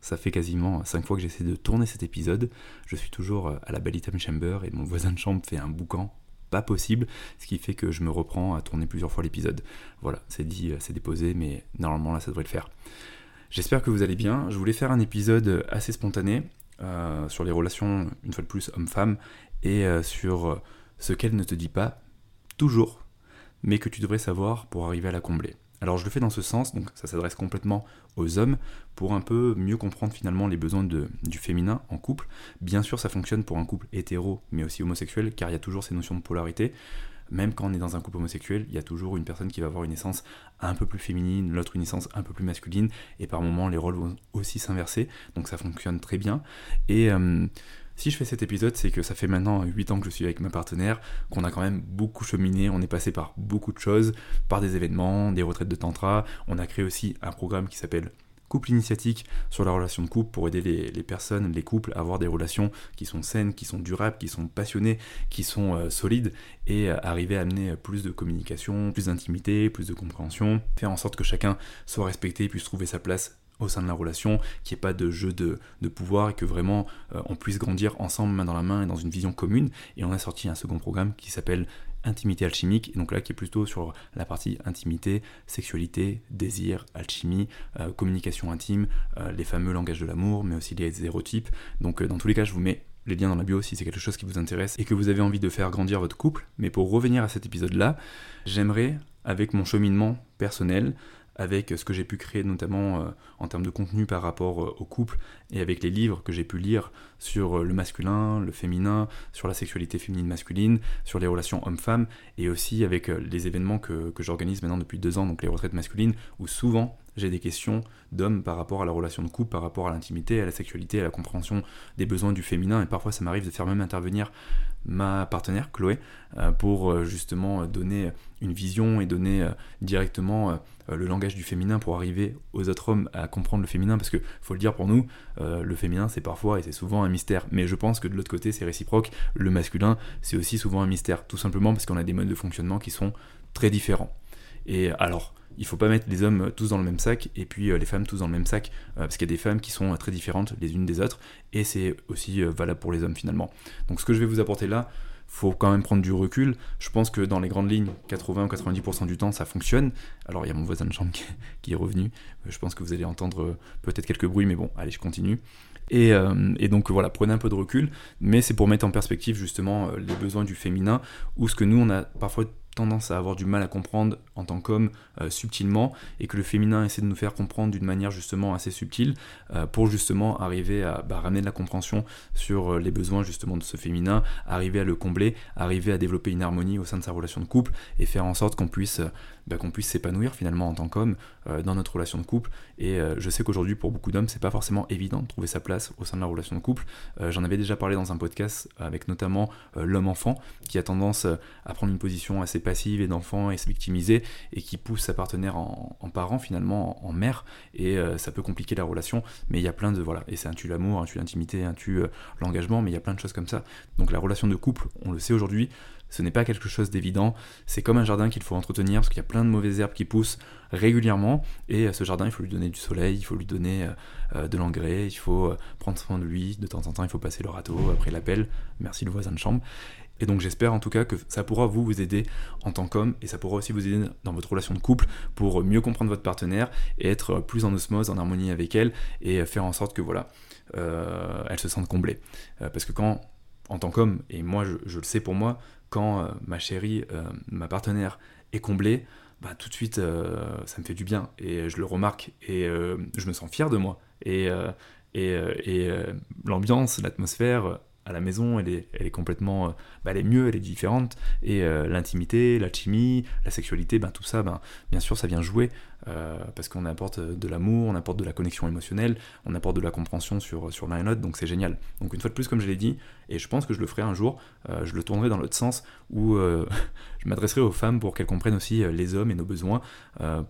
ça fait quasiment 5 fois que j'essaie de tourner cet épisode. Je suis toujours à la Bellingham Chamber et mon voisin de chambre fait un boucan pas possible, ce qui fait que je me reprends à tourner plusieurs fois l'épisode. Voilà, c'est dit, c'est déposé, mais normalement là ça devrait le faire. J'espère que vous allez bien. Je voulais faire un épisode assez spontané euh, sur les relations, une fois de plus, homme-femme, et euh, sur ce qu'elle ne te dit pas toujours, mais que tu devrais savoir pour arriver à la combler. Alors je le fais dans ce sens, donc ça s'adresse complètement aux hommes pour un peu mieux comprendre finalement les besoins du féminin en couple. Bien sûr ça fonctionne pour un couple hétéro mais aussi homosexuel car il y a toujours ces notions de polarité. Même quand on est dans un couple homosexuel, il y a toujours une personne qui va avoir une essence un peu plus féminine, l'autre une essence un peu plus masculine, et par moments les rôles vont aussi s'inverser, donc ça fonctionne très bien. Et euh, si je fais cet épisode, c'est que ça fait maintenant 8 ans que je suis avec ma partenaire, qu'on a quand même beaucoup cheminé, on est passé par beaucoup de choses, par des événements, des retraites de tantra, on a créé aussi un programme qui s'appelle couple initiatique sur la relation de couple pour aider les, personnes, les couples à avoir des relations qui sont saines, qui sont durables, qui sont passionnées, qui sont euh, solides et euh, arriver à amener plus de communication, plus d'intimité, plus de compréhension, faire en sorte que chacun soit respecté, puisse trouver sa place au sein de la relation, qu'il n'y ait pas de jeu de, pouvoir et que vraiment euh, on puisse grandir ensemble, main dans la main et dans une vision commune. Et on a sorti un second programme qui s'appelle Intimité alchimique, et donc là qui est plutôt sur la partie intimité, sexualité, désir, alchimie, euh, communication intime, euh, les fameux langages de l'amour, mais aussi les hétérotypes. Donc dans tous les cas, je vous mets les liens dans la bio si c'est quelque chose qui vous intéresse et que vous avez envie de faire grandir votre couple. Mais pour revenir à cet épisode-là, j'aimerais, avec mon cheminement personnel, avec ce que j'ai pu créer notamment euh, en termes de contenu par rapport euh, au couple et avec les livres que j'ai pu lire sur euh, le masculin, le féminin, sur la sexualité féminine masculine, sur les relations hommes-femmes et aussi avec les événements que, que j'organise maintenant depuis deux ans, donc les retraites masculines, où souvent j'ai des questions d'hommes par rapport à la relation de couple, par rapport à l'intimité, à la sexualité, à la compréhension des besoins du féminin, et parfois ça m'arrive de faire même intervenir ma partenaire Chloé euh, pour euh, justement donner une vision et donner euh, directement le langage du féminin pour arriver aux autres hommes à comprendre le féminin. Parce que faut le dire pour nous le féminin c'est parfois et c'est souvent un mystère. Mais je pense que de l'autre côté c'est réciproque. Le masculin c'est aussi souvent un mystère. Tout simplement parce qu'on a des modes de fonctionnement qui sont très différents. Et alors il faut pas mettre les hommes tous dans le même sac et puis les femmes tous dans le même sac parce qu'il y a des femmes qui sont très différentes les unes des autres et c'est aussi valable pour les hommes finalement. Donc ce que je vais vous apporter là, faut quand même prendre du recul. Je pense que dans les grandes lignes, 80 ou 90% du temps, ça fonctionne. Alors il y a mon voisin de chambre qui, est revenu. Je pense que vous allez entendre euh, peut-être quelques bruits, mais bon, allez, je continue. Et, euh, donc voilà, prenez un peu de recul, mais c'est pour mettre en perspective justement euh, les besoins du féminin, ou ce que nous on a parfois tendance à avoir du mal à comprendre en tant qu'homme euh, subtilement et que le féminin essaie de nous faire comprendre d'une manière justement assez subtile euh, pour justement arriver à bah, ramener de la compréhension sur euh, les besoins justement de ce féminin, arriver à le combler, arriver à développer une harmonie au sein de sa relation de couple et faire en sorte qu'on puisse bah, qu'on puisse s'épanouir finalement en tant qu'homme dans notre relation de couple. Et je sais qu'aujourd'hui pour beaucoup d'hommes c'est pas forcément évident de trouver sa place au sein de la relation de couple. J'en avais déjà parlé dans un podcast avec notamment l'homme enfant qui a tendance à prendre une position assez et d'enfant et se victimiser et qui pousse sa partenaire en, parent finalement, en, mère, et euh, ça peut compliquer la relation, mais il y a plein de, voilà, et c'est un tue l'amour, un tue l'intimité, un tue euh, l'engagement, mais il y a plein de choses comme ça. Donc la relation de couple, on le sait aujourd'hui, ce n'est pas quelque chose d'évident, c'est comme un jardin qu'il faut entretenir, parce qu'il y a plein de mauvaises herbes qui poussent régulièrement, et euh, ce jardin, il faut lui donner du soleil, il faut lui donner de l'engrais, il faut prendre soin de lui, de temps en temps, il faut passer le râteau après l'appel, merci le voisin de chambre, et donc j'espère en tout cas que ça pourra vous vous aider en tant qu'homme et ça pourra aussi vous aider dans votre relation de couple pour mieux comprendre votre partenaire et être plus en osmose, en harmonie avec elle et faire en sorte que voilà, euh, elle se sente comblée. Euh, parce que quand, en tant qu'homme, et moi je, le sais pour moi, quand euh, ma chérie, ma partenaire est comblée, bah, tout de suite ça me fait du bien et je le remarque et je me sens fier de moi. Et, et, et l'ambiance, l'atmosphère à la maison, elle est, complètement, euh, bah, elle est mieux, elle est différente. Et euh, l'intimité, la chimie, la sexualité, ben, tout ça, ben, bien sûr, ça vient jouer euh, parce qu'on apporte de l'amour, on apporte de la connexion émotionnelle, on apporte de la compréhension sur, sur l'un et l'autre, donc c'est génial. Donc une fois de plus, comme je l'ai dit, et je pense que je le ferai un jour, je le tournerai dans l'autre sens où je m'adresserai aux femmes pour qu'elles comprennent aussi les hommes et nos besoins,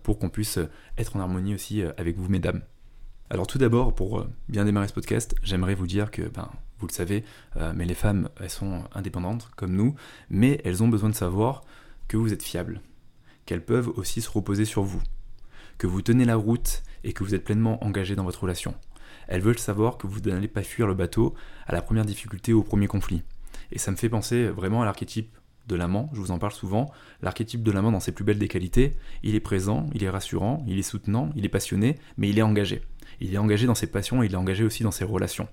pour qu'on puisse être en harmonie aussi avec vous, mesdames. Alors tout d'abord, pour bien démarrer ce podcast, j'aimerais vous dire que ben, vous le savez, euh, mais les femmes, elles sont indépendantes comme nous, mais elles ont besoin de savoir que vous êtes fiable, qu'elles peuvent aussi se reposer sur vous, que vous tenez la route et que vous êtes pleinement engagé dans votre relation. Elles veulent savoir que vous n'allez pas fuir le bateau à la première difficulté ou au premier conflit. Et ça me fait penser vraiment à l'archétype de l'amant, je vous en parle souvent, l'archétype de l'amant dans ses plus belles des qualités, il est présent, il est rassurant, il est soutenant, il est passionné, mais il est engagé. Il est engagé dans ses passions et il est engagé aussi dans ses relations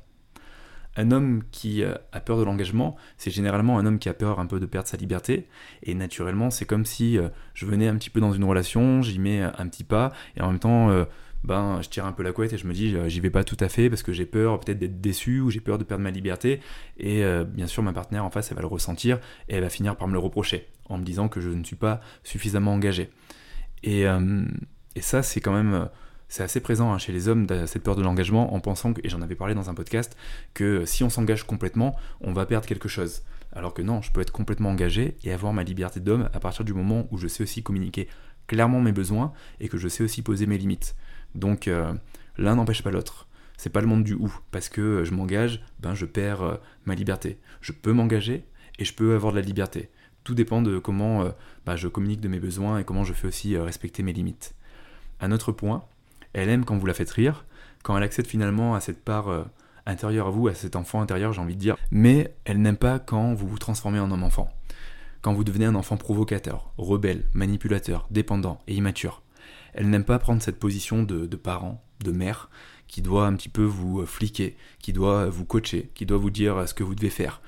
un homme qui euh, a peur de l'engagement, c'est généralement un homme qui a peur un peu de perdre sa liberté. Et naturellement, c'est comme si euh, je venais un petit peu dans une relation, j'y mets un petit pas, et en même temps, euh, ben, je tire un peu la couette et je me dis, j'y vais pas tout à fait parce que j'ai peur peut-être d'être déçu ou j'ai peur de perdre ma liberté. Et bien sûr, ma partenaire en face, elle va le ressentir et elle va finir par me le reprocher en me disant que je ne suis pas suffisamment engagé. Et ça, c'est quand même c'est assez présent hein, chez les hommes, cette peur de l'engagement, en pensant, que, et j'en avais parlé dans un podcast, que si on s'engage complètement, on va perdre quelque chose. Alors que non, je peux être complètement engagé et avoir ma liberté d'homme à partir du moment où je sais aussi communiquer clairement mes besoins et que je sais aussi poser mes limites. Donc euh, l'un n'empêche pas l'autre. C'est pas le monde du ou, parce que je m'engage, ben je perds euh, ma liberté. Je peux m'engager et je peux avoir de la liberté. Tout dépend de comment euh, ben, je communique de mes besoins et comment je fais aussi respecter mes limites. Un autre point, elle aime quand vous la faites rire, quand elle accède finalement à cette part euh, intérieure à vous, à cet enfant intérieur, j'ai envie de dire. Mais elle n'aime pas quand vous vous transformez en homme-enfant. Quand vous devenez un enfant provocateur, rebelle, manipulateur, dépendant et immature. Elle n'aime pas prendre cette position de, de parent, de mère, qui doit un petit peu vous euh, fliquer, qui doit vous coacher, qui doit vous dire euh, ce que vous devez faire,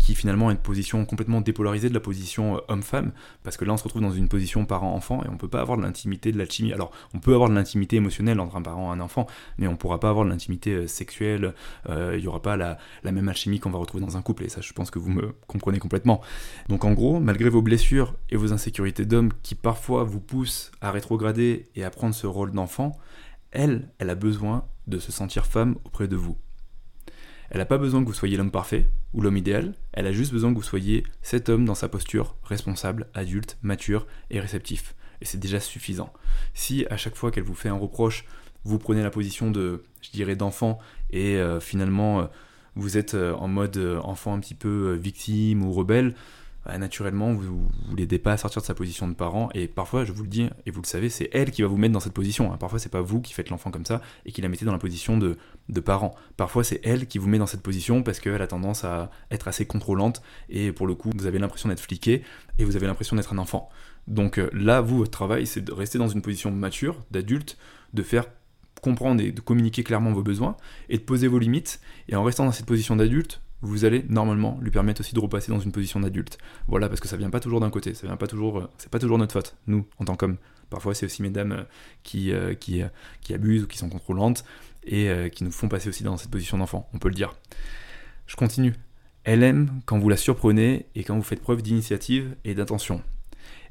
qui finalement a une position complètement dépolarisée de la position euh, homme-femme, parce que là on se retrouve dans une position parent-enfant et on peut pas avoir de l'intimité, de la chimie. Alors on peut avoir de l'intimité émotionnelle entre un parent et un enfant, mais on pourra pas avoir de l'intimité euh, sexuelle, euh, il y aura pas la, même alchimie qu'on va retrouver dans un couple, et ça je pense que vous me comprenez complètement. Donc en gros, malgré vos blessures et vos insécurités d'homme qui parfois vous poussent à rétrograder et à prendre ce rôle d'enfant, elle, elle a besoin de se sentir femme auprès de vous. Elle n'a pas besoin que vous soyez l'homme parfait ou l'homme idéal, elle a juste besoin que vous soyez cet homme dans sa posture responsable, adulte, mature et réceptif. Et c'est déjà suffisant. Si à chaque fois qu'elle vous fait un reproche, vous prenez la position de, je dirais, d'enfant et euh, finalement euh, vous êtes euh, en mode enfant un petit peu victime ou rebelle, naturellement, vous ne l'aidez pas à sortir de sa position de parent. Et parfois, je vous le dis, et vous le savez, c'est elle qui va vous mettre dans cette position. Hein. Parfois, c'est pas vous qui faites l'enfant comme ça et qui la mettez dans la position de, de parent. Parfois, c'est elle qui vous met dans cette position parce qu'elle a tendance à être assez contrôlante. Et pour le coup, vous avez l'impression d'être fliqué et vous avez l'impression d'être un enfant. Donc euh, là, vous, votre travail, c'est de rester dans une position mature, d'adulte, de faire comprendre et de communiquer clairement vos besoins et de poser vos limites. Et en restant dans cette position d'adulte, vous allez normalement lui permettre aussi de repasser dans une position d'adulte. Voilà, parce que ça vient pas toujours d'un côté, ça vient pas toujours, euh, c'est pas toujours notre faute, nous, en tant qu'hommes. Parfois, c'est aussi mesdames euh, qui, euh, qui, qui, abusent ou qui sont contrôlantes et qui nous font passer aussi dans cette position d'enfant, on peut le dire. Je continue. Elle aime quand vous la surprenez et quand vous faites preuve d'initiative et d'attention.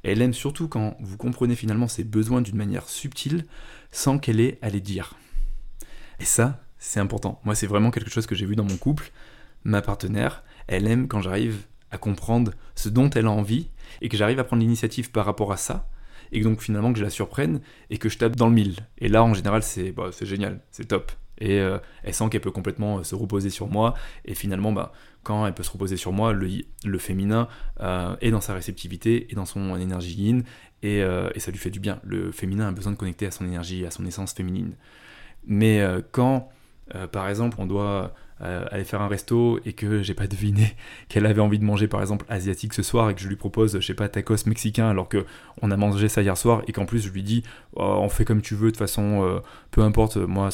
Elle aime surtout quand vous comprenez finalement ses besoins d'une manière subtile sans qu'elle ait à les dire. Et ça, c'est important. Moi, c'est vraiment quelque chose que j'ai vu dans mon couple ma partenaire, elle aime quand j'arrive à comprendre ce dont elle a envie et que j'arrive à prendre l'initiative par rapport à ça et donc finalement que je la surprenne et que je tape dans le mille. Et là en général c'est bah, génial, c'est top. Et euh, elle sent qu'elle peut complètement euh, se reposer sur moi et finalement bah, quand elle peut se reposer sur moi, le, féminin euh, est dans sa réceptivité et dans son énergie yin et, ça lui fait du bien. Le féminin a besoin de connecter à son énergie, à son essence féminine. Mais quand par exemple on doit euh, aller faire un resto et que j'ai pas deviné qu'elle avait envie de manger par exemple asiatique ce soir et que je lui propose, je sais pas, tacos mexicain alors que on a mangé ça hier soir et qu'en plus je lui dis oh, on fait comme tu veux de toute façon, euh, peu importe, moi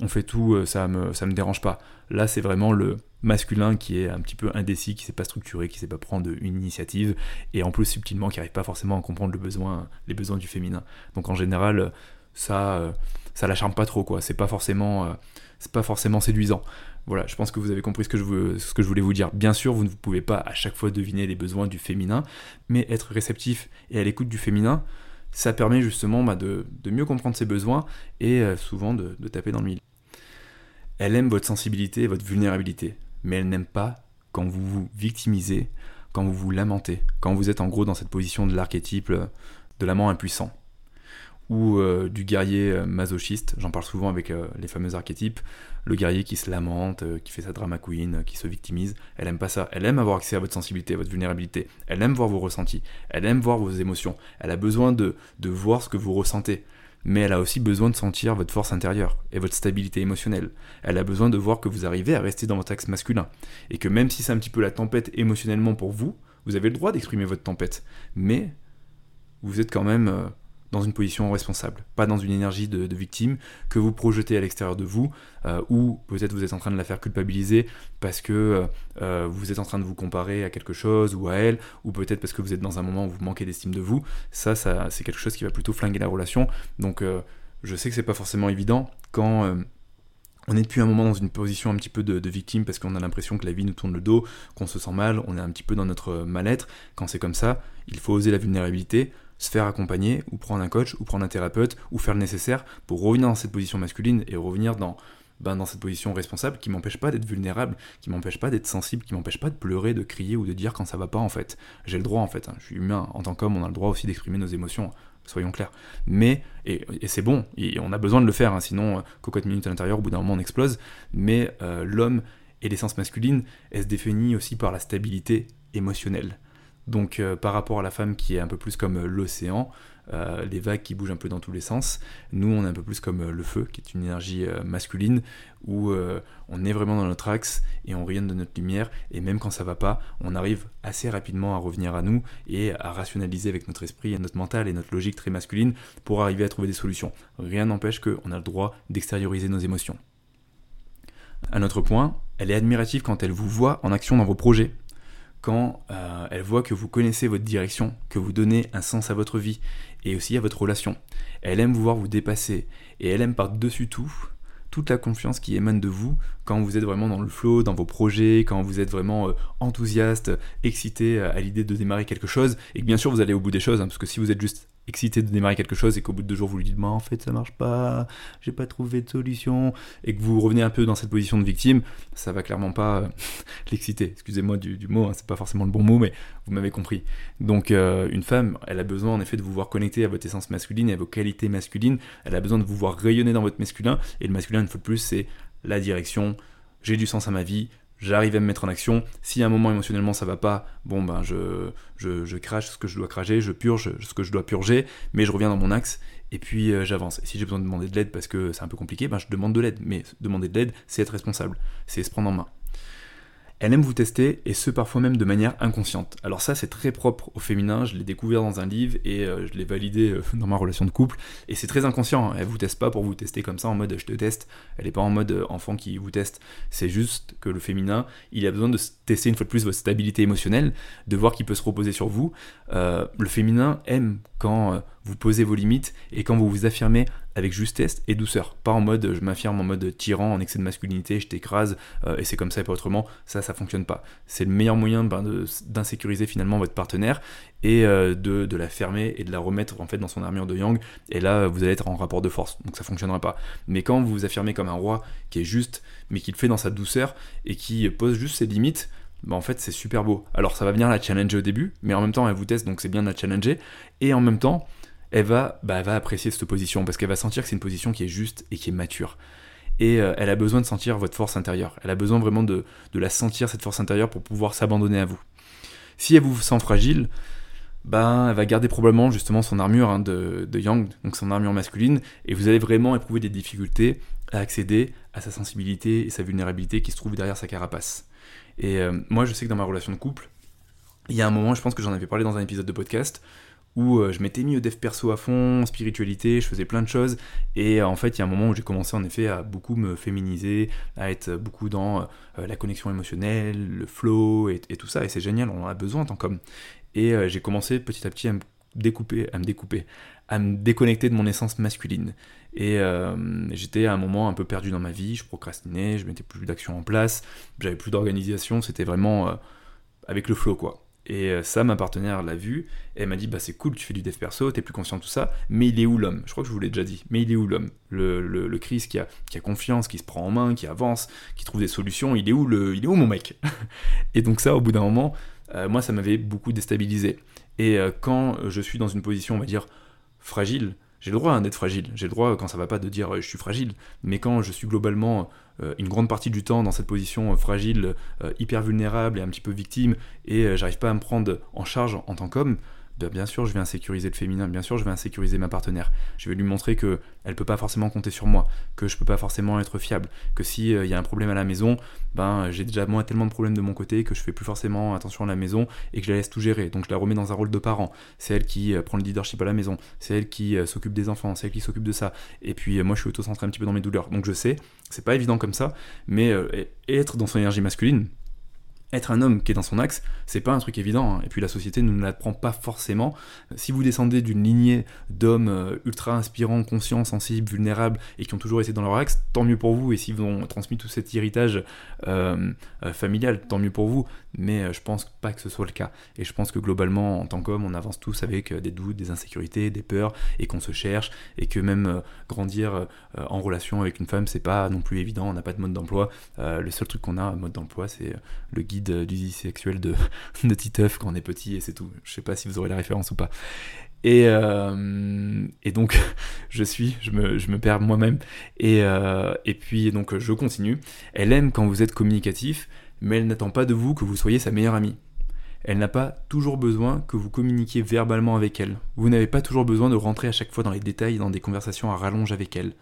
on fait tout, euh, ça me, ça me dérange pas. Là c'est vraiment le masculin qui est un petit peu indécis, qui sait pas structurer, qui sait pas prendre une initiative et en plus subtilement qui arrive pas forcément à comprendre le besoin, les besoins du féminin. Donc en général ça ça la charme pas trop, quoi. C'est pas forcément, c'est pas forcément séduisant. Voilà, je pense que vous avez compris ce que, je, voulais vous dire. Bien sûr, vous ne pouvez pas à chaque fois deviner les besoins du féminin, mais être réceptif et à l'écoute du féminin, ça permet justement bah, de, mieux comprendre ses besoins et euh, souvent de, de taper dans le mille. Elle aime votre sensibilité et votre vulnérabilité, mais elle n'aime pas quand vous vous victimisez, quand vous vous lamentez, quand vous êtes en gros dans cette position de l'archétype euh, de l'amant impuissant ou euh, du guerrier euh, masochiste. J'en parle souvent avec les fameux archétypes. Le guerrier qui se lamente, qui fait sa drama queen, qui se victimise. Elle aime pas ça. Elle aime avoir accès à votre sensibilité, à votre vulnérabilité. Elle aime voir vos ressentis. Elle aime voir vos émotions. Elle a besoin de, de voir ce que vous ressentez mais elle a aussi besoin de sentir votre force intérieure et votre stabilité émotionnelle. Elle a besoin de voir que vous arrivez à rester dans votre axe masculin, et que même si c'est un petit peu la tempête émotionnellement pour vous, vous avez le droit d'exprimer votre tempête, mais vous êtes quand même euh, dans une position responsable, pas dans une énergie de, victime que vous projetez à l'extérieur de vous, euh, ou peut-être vous êtes en train de la faire culpabiliser parce que euh, euh, vous êtes en train de vous comparer à quelque chose ou à elle, ou peut-être parce que vous êtes dans un moment où vous manquez d'estime de vous. Ça, ça c'est quelque chose qui va plutôt flinguer la relation. Donc, je sais que c'est pas forcément évident quand on est depuis un moment dans une position un petit peu de, de victime parce qu'on a l'impression que la vie nous tourne le dos, qu'on se sent mal, on est un petit peu dans notre mal-être. Quand c'est comme ça, il faut oser la vulnérabilité se faire accompagner, ou prendre un coach, ou prendre un thérapeute, ou faire le nécessaire pour revenir dans cette position masculine et revenir dans, ben, dans cette position responsable qui m'empêche pas d'être vulnérable, qui m'empêche pas d'être sensible, qui m'empêche pas de pleurer, de crier ou de dire quand ça va pas en fait. J'ai le droit en fait, hein. je suis humain, en tant qu'homme on a le droit aussi d'exprimer nos émotions, soyons clairs. Mais, et, c'est bon, et on a besoin de le faire, hein, sinon euh, cocotte minute à l'intérieur, au bout d'un moment on explose, mais euh, l'homme et l'essence masculine, elle se définit aussi par la stabilité émotionnelle. Donc euh, par rapport à la femme qui est un peu plus comme euh, l'océan, euh, les vagues qui bougent un peu dans tous les sens, nous on est un peu plus comme le feu, qui est une énergie masculine, où on est vraiment dans notre axe et on rayonne de notre lumière, et même quand ça va pas, on arrive assez rapidement à revenir à nous et à rationaliser avec notre esprit, notre mental et notre logique très masculine pour arriver à trouver des solutions. Rien n'empêche qu'on a le droit d'extérioriser nos émotions. Un autre point, elle est admirative quand elle vous voit en action dans vos projets, quand euh, elle voit que vous connaissez votre direction, que vous donnez un sens à votre vie et aussi à votre relation. Elle aime vous voir vous dépasser et elle aime par-dessus tout toute la confiance qui émane de vous quand vous êtes vraiment dans le flow, dans vos projets, quand vous êtes vraiment euh, enthousiaste, excité à l'idée de démarrer quelque chose, et que bien sûr vous allez au bout des choses, hein, parce que si vous êtes juste excité de démarrer quelque chose et qu'au bout de deux jours vous lui dites bah en fait ça marche pas, j'ai pas trouvé de solution et que vous revenez un peu dans cette position de victime, ça va clairement pas euh, l'exciter. Excusez-moi du, mot, hein, c'est pas forcément le bon mot, mais vous m'avez compris. Donc euh, une femme, elle a besoin en effet de vous voir connecté à votre essence masculine et à vos qualités masculines. Elle a besoin de vous voir rayonner dans votre masculin et le masculin une fois de plus c'est la direction. J'ai du sens à ma vie, j'arrive à me mettre en action. Si à un moment émotionnellement ça va pas, bon ben je, je, crache ce que je dois cracher, je purge ce que je dois purger, mais je reviens dans mon axe et puis euh, j'avance. Et si j'ai besoin de demander de l'aide parce que c'est un peu compliqué, ben je demande de l'aide. Mais demander de l'aide, c'est être responsable, c'est se prendre en main. Elle aime vous tester, et ce parfois même de manière inconsciente. Alors ça c'est très propre au féminin, je l'ai découvert dans un livre et euh, je l'ai validé euh, dans ma relation de couple, et c'est très inconscient, hein. elle vous teste pas pour vous tester comme ça en mode je te teste, elle est pas en mode euh, enfant qui vous teste, c'est juste que le féminin, il a besoin de tester une fois de plus votre stabilité émotionnelle, de voir qu'il peut se reposer sur vous. le féminin aime quand vous posez vos limites et quand vous vous affirmez avec justesse et douceur. Pas en mode je m'affirme en mode tyran, en excès de masculinité, je t'écrase euh, et c'est comme ça et pas autrement. Ça, ça fonctionne pas. C'est le meilleur moyen ben, d'insécuriser finalement votre partenaire et euh, de, la fermer et de la remettre en fait dans son armure de yang. Et là, vous allez être en rapport de force. Donc ça fonctionnera pas. Mais quand vous vous affirmez comme un roi qui est juste, mais qui le fait dans sa douceur et qui pose juste ses limites, bah en fait c'est super beau. Alors ça va venir la challenger au début, mais en même temps elle vous teste donc c'est bien de la challenger. Et en même temps, elle va, bah, va apprécier cette position parce qu'elle va sentir que c'est une position qui est juste et qui est mature. Et euh, elle a besoin de sentir votre force intérieure. Elle a besoin vraiment de, la sentir, cette force intérieure, pour pouvoir s'abandonner à vous. Si elle vous sent fragile, ben, elle va garder probablement justement son armure hein, de, de, Yang, donc son armure masculine, et vous allez vraiment éprouver des difficultés à accéder à sa sensibilité et sa vulnérabilité qui se trouve derrière sa carapace. Et euh, moi, je sais que dans ma relation de couple, il y a un moment, je pense que j'en avais parlé dans un épisode de podcast, où euh, je m'étais mis au dev perso à fond, spiritualité, je faisais plein de choses. Et euh, en fait, il y a un moment où j'ai commencé en effet à beaucoup me féminiser, à être beaucoup dans euh, la connexion émotionnelle, le flow et, tout ça. Et c'est génial, on en a besoin en tant qu'homme. Et j'ai commencé petit à petit à me découper, à me découper, à me déconnecter de mon essence masculine. Et j'étais à un moment un peu perdu dans ma vie, je procrastinais, je mettais plus d'action en place, j'avais plus d'organisation, c'était vraiment avec le flow quoi. Et euh, ça, ma partenaire l'a vu, et elle m'a dit Bah, c'est cool, tu fais du dev perso, t'es plus conscient de tout ça, mais il est où l'homme? Je crois que je vous l'ai déjà dit, mais il est où l'homme? Le, le, Chris qui a, qui a confiance, qui se prend en main, qui avance, qui trouve des solutions, il est où, le, il est où mon mec? Et donc, ça, au bout d'un moment, moi, ça m'avait beaucoup déstabilisé. Et quand je suis dans une position, on va dire, fragile, j'ai le droit d'être fragile, j'ai le droit quand ça va pas de dire je suis fragile, mais quand je suis globalement euh, une grande partie du temps dans cette position euh, fragile, euh, hyper vulnérable et un petit peu victime, et j'arrive pas à me prendre en charge en tant qu'homme, bien sûr je vais insécuriser le féminin, bien sûr je vais insécuriser ma partenaire. Je vais lui montrer que elle peut pas forcément compter sur moi, que je peux pas forcément être fiable, que si il y a un problème à la maison, ben j'ai déjà moi tellement de problèmes de mon côté que je fais plus forcément attention à la maison et que je la laisse tout gérer. Donc je la remets dans un rôle de parent. C'est elle qui prend le leadership à la maison, c'est elle qui s'occupe des enfants, c'est elle qui s'occupe de ça. Et puis moi je suis auto-centré un petit peu dans mes douleurs. Donc je sais, c'est pas évident comme ça, mais être dans son énergie masculine, être un homme qui est dans son axe, c'est pas un truc évident. Hein. Et puis la société ne l'apprend pas forcément. Si vous descendez d'une lignée d'hommes euh, ultra inspirants, conscients, sensibles, vulnérables et qui ont toujours été dans leur axe, tant mieux pour vous. Et s'ils vous ont transmis tout cet héritage euh, euh, familial, tant mieux pour vous. Mais je pense pas que ce soit le cas. Et je pense que globalement, en tant qu'homme, on avance tous avec des doutes, des insécurités, des peurs et qu'on se cherche et que même grandir en relation avec une femme, c'est pas non plus évident. On n'a pas de mode d'emploi. le seul truc qu'on a, mode d'emploi, c'est le guide du vie sexuelle de, de Titeuf quand on est petit et c'est tout. Je sais pas si vous aurez la référence ou pas. Et, euh, et donc je suis, je me, je me perds moi-même. Et, euh, et puis donc je continue. Elle aime quand vous êtes communicatif, mais elle n'attend pas de vous que vous soyez sa meilleure amie. Elle n'a pas toujours besoin que vous communiquiez verbalement avec elle. Vous n'avez pas toujours besoin de rentrer à chaque fois dans les détails dans des conversations à rallonge avec elle.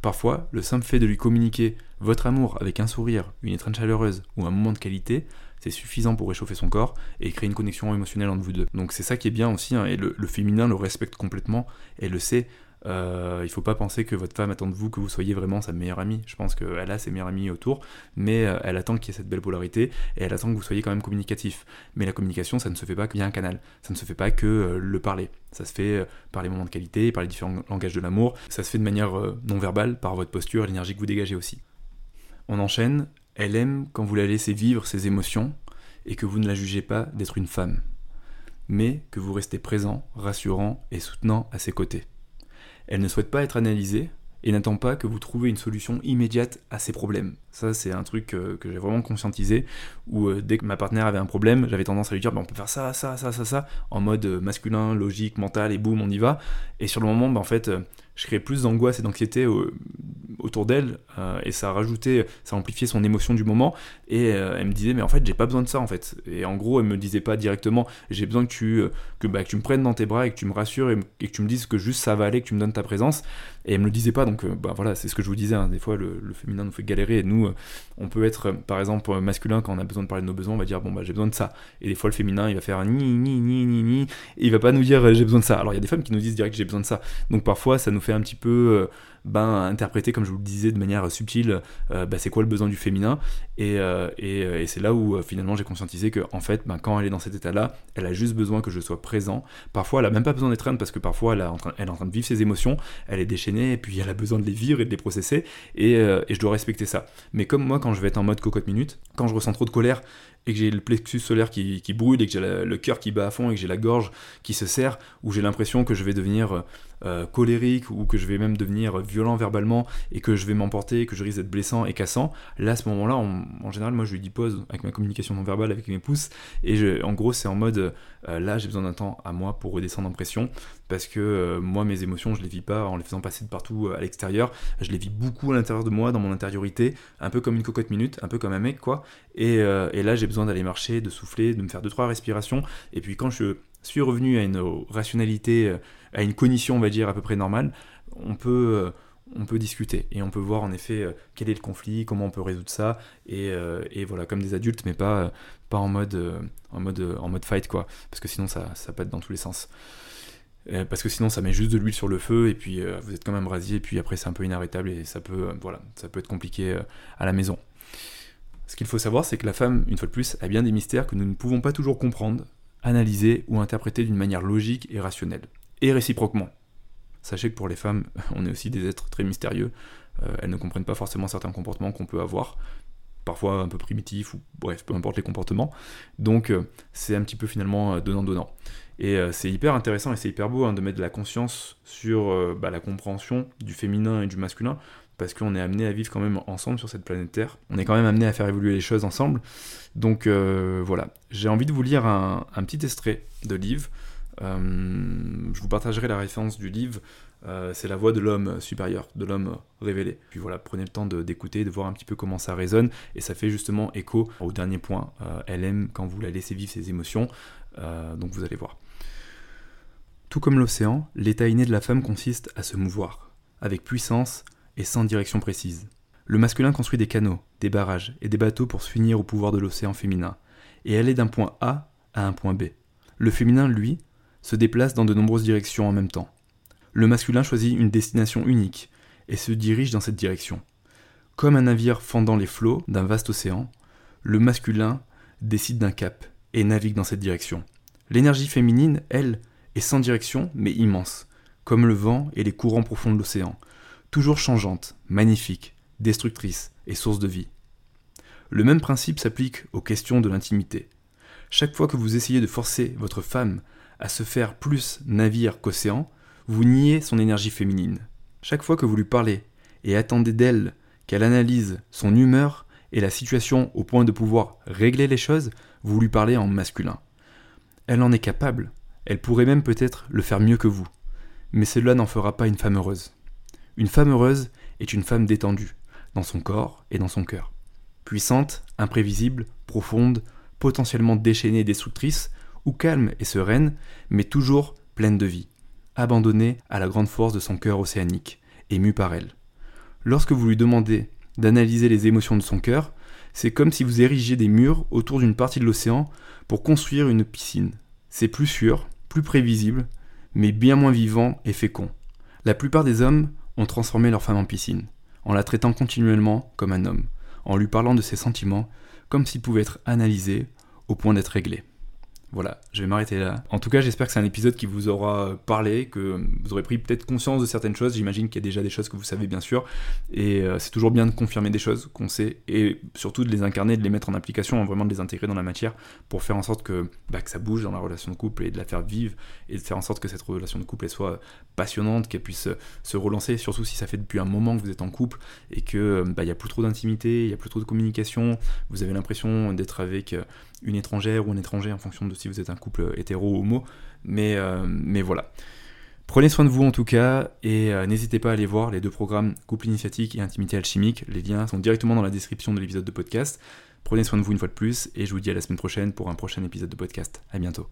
Parfois, le simple fait de lui communiquer votre amour avec un sourire, une étreinte chaleureuse ou un moment de qualité, c'est suffisant pour réchauffer son corps et créer une connexion émotionnelle entre vous deux. Donc c'est ça qui est bien aussi, hein, et le, féminin le respecte complètement et le sait. Euh, il faut pas penser que votre femme attend de vous que vous soyez vraiment sa meilleure amie. Je pense qu'elle a ses meilleures amies autour, mais euh, elle attend qu'il y ait cette belle polarité et elle attend que vous soyez quand même communicatif. Mais la communication, ça ne se fait pas via un canal. Ça ne se fait pas que euh, le parler. Ça se fait par les moments de qualité, par les différents langages de l'amour. Ça se fait de manière non verbale, par votre posture l'énergie que vous dégagez aussi. On enchaîne. Elle aime quand vous la laissez vivre ses émotions et que vous ne la jugez pas d'être une femme, mais que vous restez présent, rassurant et soutenant à ses côtés. Elle ne souhaite pas être analysée et n'attend pas que vous trouviez une solution immédiate à ses problèmes. Ça, c'est un truc euh, que j'ai vraiment conscientisé, où euh, dès que ma partenaire avait un problème, j'avais tendance à lui dire bah, on peut faire ça, ça, ça, ça, ça, en mode euh, masculin, logique, mental, et boum, on y va. Et sur le moment, bah, en fait, je créais plus d'angoisse et d'anxiété autour d'elle euh, et ça a rajouté, ça a amplifié son émotion du moment et euh, elle me disait mais en fait j'ai pas besoin de ça en fait. Et en gros elle me disait pas directement j'ai besoin que tu euh, que, bah, tu me prennes dans tes bras et que tu me rassures et, que tu me dises que juste ça va aller que tu me donnes ta présence. Et elle me le disait pas donc bah voilà c'est ce que je vous disais hein. des fois le, féminin nous fait galérer et nous on peut être par exemple masculin quand on a besoin de parler de nos besoins on va dire bon bah j'ai besoin de ça. Et des fois le féminin il va faire ni ni ni ni ni et il va pas nous dire j'ai besoin de ça. Alors il y a des femmes qui nous disent direct j'ai besoin de ça. Donc parfois ça nous fait un petit peu ben, interpréter, comme je vous le disais, de manière subtile, euh, ben, c'est quoi le besoin du féminin. Et, euh, euh, et, c'est là où finalement j'ai conscientisé que, en fait, ben, quand elle est dans cet état-là, elle a juste besoin que je sois présent. Parfois, elle a même pas besoin d'être parce que parfois, elle, elle, est en train de vivre ses émotions, elle est déchaînée, et puis elle a besoin de les vivre et de les processer, et, et je dois respecter ça. Mais comme moi, quand je vais être en mode cocotte minute, quand je ressens trop de colère, et que j'ai le plexus solaire qui, qui brûle et que j'ai le cœur qui bat à fond et que j'ai la gorge qui se serre, où j'ai l'impression que je vais devenir euh, colérique ou que je vais même devenir violent verbalement et que je vais m'emporter, que je risque d'être blessant et cassant, là à ce moment-là, en général, moi je lui dis pause avec ma communication non verbale, avec mes pouces, et en gros c'est en mode euh, là j'ai besoin d'un temps à moi pour redescendre en pression parce que euh, moi mes émotions je les vis pas en les faisant passer de partout à l'extérieur, je les vis beaucoup à l'intérieur de moi, dans mon intériorité, un peu comme une cocotte minute, un peu comme un mec quoi, et, là j'ai besoin d'aller marcher, de souffler, de me faire deux trois respirations, et puis quand je suis revenu à une rationalité à une cognition, on va dire, à peu près normale, on peut, euh, on peut discuter et on peut voir en effet euh, quel est le conflit, comment on peut résoudre ça, et, euh, voilà, comme des adultes, mais pas, pas en, mode, en, mode, en mode fight, quoi, parce que sinon ça, ça pète dans tous les sens. Parce que sinon ça met juste de l'huile sur le feu et puis vous êtes quand même brasier et puis après c'est un peu inarrêtable et ça peut, voilà, ça peut être compliqué à la maison. Ce qu'il faut savoir, c'est que la femme, une fois de plus, a bien des mystères que nous ne pouvons pas toujours comprendre, analyser ou interpréter d'une manière logique et rationnelle et réciproquement. Sachez que pour les femmes, on est aussi des êtres très mystérieux. Euh, elles ne comprennent pas forcément certains comportements qu'on peut avoir, parfois un peu primitifs, ou bref, peu importe les comportements. Donc euh, c'est un petit peu finalement donnant-donnant. Et c'est hyper intéressant et c'est hyper beau hein, de mettre de la conscience sur bah, la compréhension du féminin et du masculin, parce qu'on est amené à vivre quand même ensemble sur cette planète Terre. On est quand même amené à faire évoluer les choses ensemble. Donc voilà, j'ai envie de vous lire un, un petit extrait de livre euh, je vous partagerai la référence du livre. Euh, c'est la voix de l'homme supérieur, de l'homme révélé. Puis voilà, prenez le temps d'écouter, de, voir un petit peu comment ça résonne, et ça fait justement écho au dernier point. Euh, elle aime quand vous la laissez vivre ses émotions, donc vous allez voir. Tout comme l'océan, l'état inné de la femme consiste à se mouvoir, avec puissance et sans direction précise. Le masculin construit des canaux, des barrages et des bateaux pour s'unir au pouvoir de l'océan féminin, et aller d'un point A à un point B. Le féminin, lui, se déplace dans de nombreuses directions en même temps. Le masculin choisit une destination unique et se dirige dans cette direction. Comme un navire fendant les flots d'un vaste océan, le masculin décide d'un cap et navigue dans cette direction. L'énergie féminine, elle, est sans direction mais immense, comme le vent et les courants profonds de l'océan, toujours changeante, magnifique, destructrice et source de vie. Le même principe s'applique aux questions de l'intimité. Chaque fois que vous essayez de forcer votre femme à se faire plus navire qu'océan, vous niez son énergie féminine. Chaque fois que vous lui parlez et attendez d'elle qu'elle analyse son humeur et la situation au point de pouvoir régler les choses, vous lui parlez en masculin. Elle en est capable, elle pourrait même peut-être le faire mieux que vous, mais cela n'en fera pas une femme heureuse. Une femme heureuse est une femme détendue, dans son corps et dans son cœur. Puissante, imprévisible, profonde, potentiellement déchaînée et destructrice, ou calme et sereine, mais toujours pleine de vie, abandonnée à la grande force de son cœur océanique, ému par elle. Lorsque vous lui demandez d'analyser les émotions de son cœur, c'est comme si vous érigiez des murs autour d'une partie de l'océan pour construire une piscine. C'est plus sûr, plus prévisible, mais bien moins vivant et fécond. La plupart des hommes ont transformé leur femme en piscine, en la traitant continuellement comme un homme, en lui parlant de ses sentiments comme s'ils pouvaient être analysés au point d'être réglés. Voilà, je vais m'arrêter là. En tout cas, j'espère que c'est un épisode qui vous aura parlé, que vous aurez pris peut-être conscience de certaines choses. J'imagine qu'il y a déjà des choses que vous savez bien sûr. Et euh, c'est toujours bien de confirmer des choses qu'on sait et surtout de les incarner, de les mettre en application, vraiment de les intégrer dans la matière pour faire en sorte que, bah, ça bouge dans la relation de couple et de la faire vivre et de faire en sorte que cette relation de couple soit passionnante, qu'elle puisse se relancer, surtout si ça fait depuis un moment que vous êtes en couple et que bah, il n'y a plus trop d'intimité, il n'y a plus trop de communication, vous avez l'impression d'être avec une étrangère ou un étranger en fonction de si vous êtes un couple hétéro ou homo. Mais, euh, mais voilà. Prenez soin de vous en tout cas et euh, n'hésitez pas à aller voir les deux programmes Couple initiatique et Intimité alchimique. Les liens sont directement dans la description de l'épisode de podcast. Prenez soin de vous une fois de plus et je vous dis à la semaine prochaine pour un prochain épisode de podcast. À bientôt.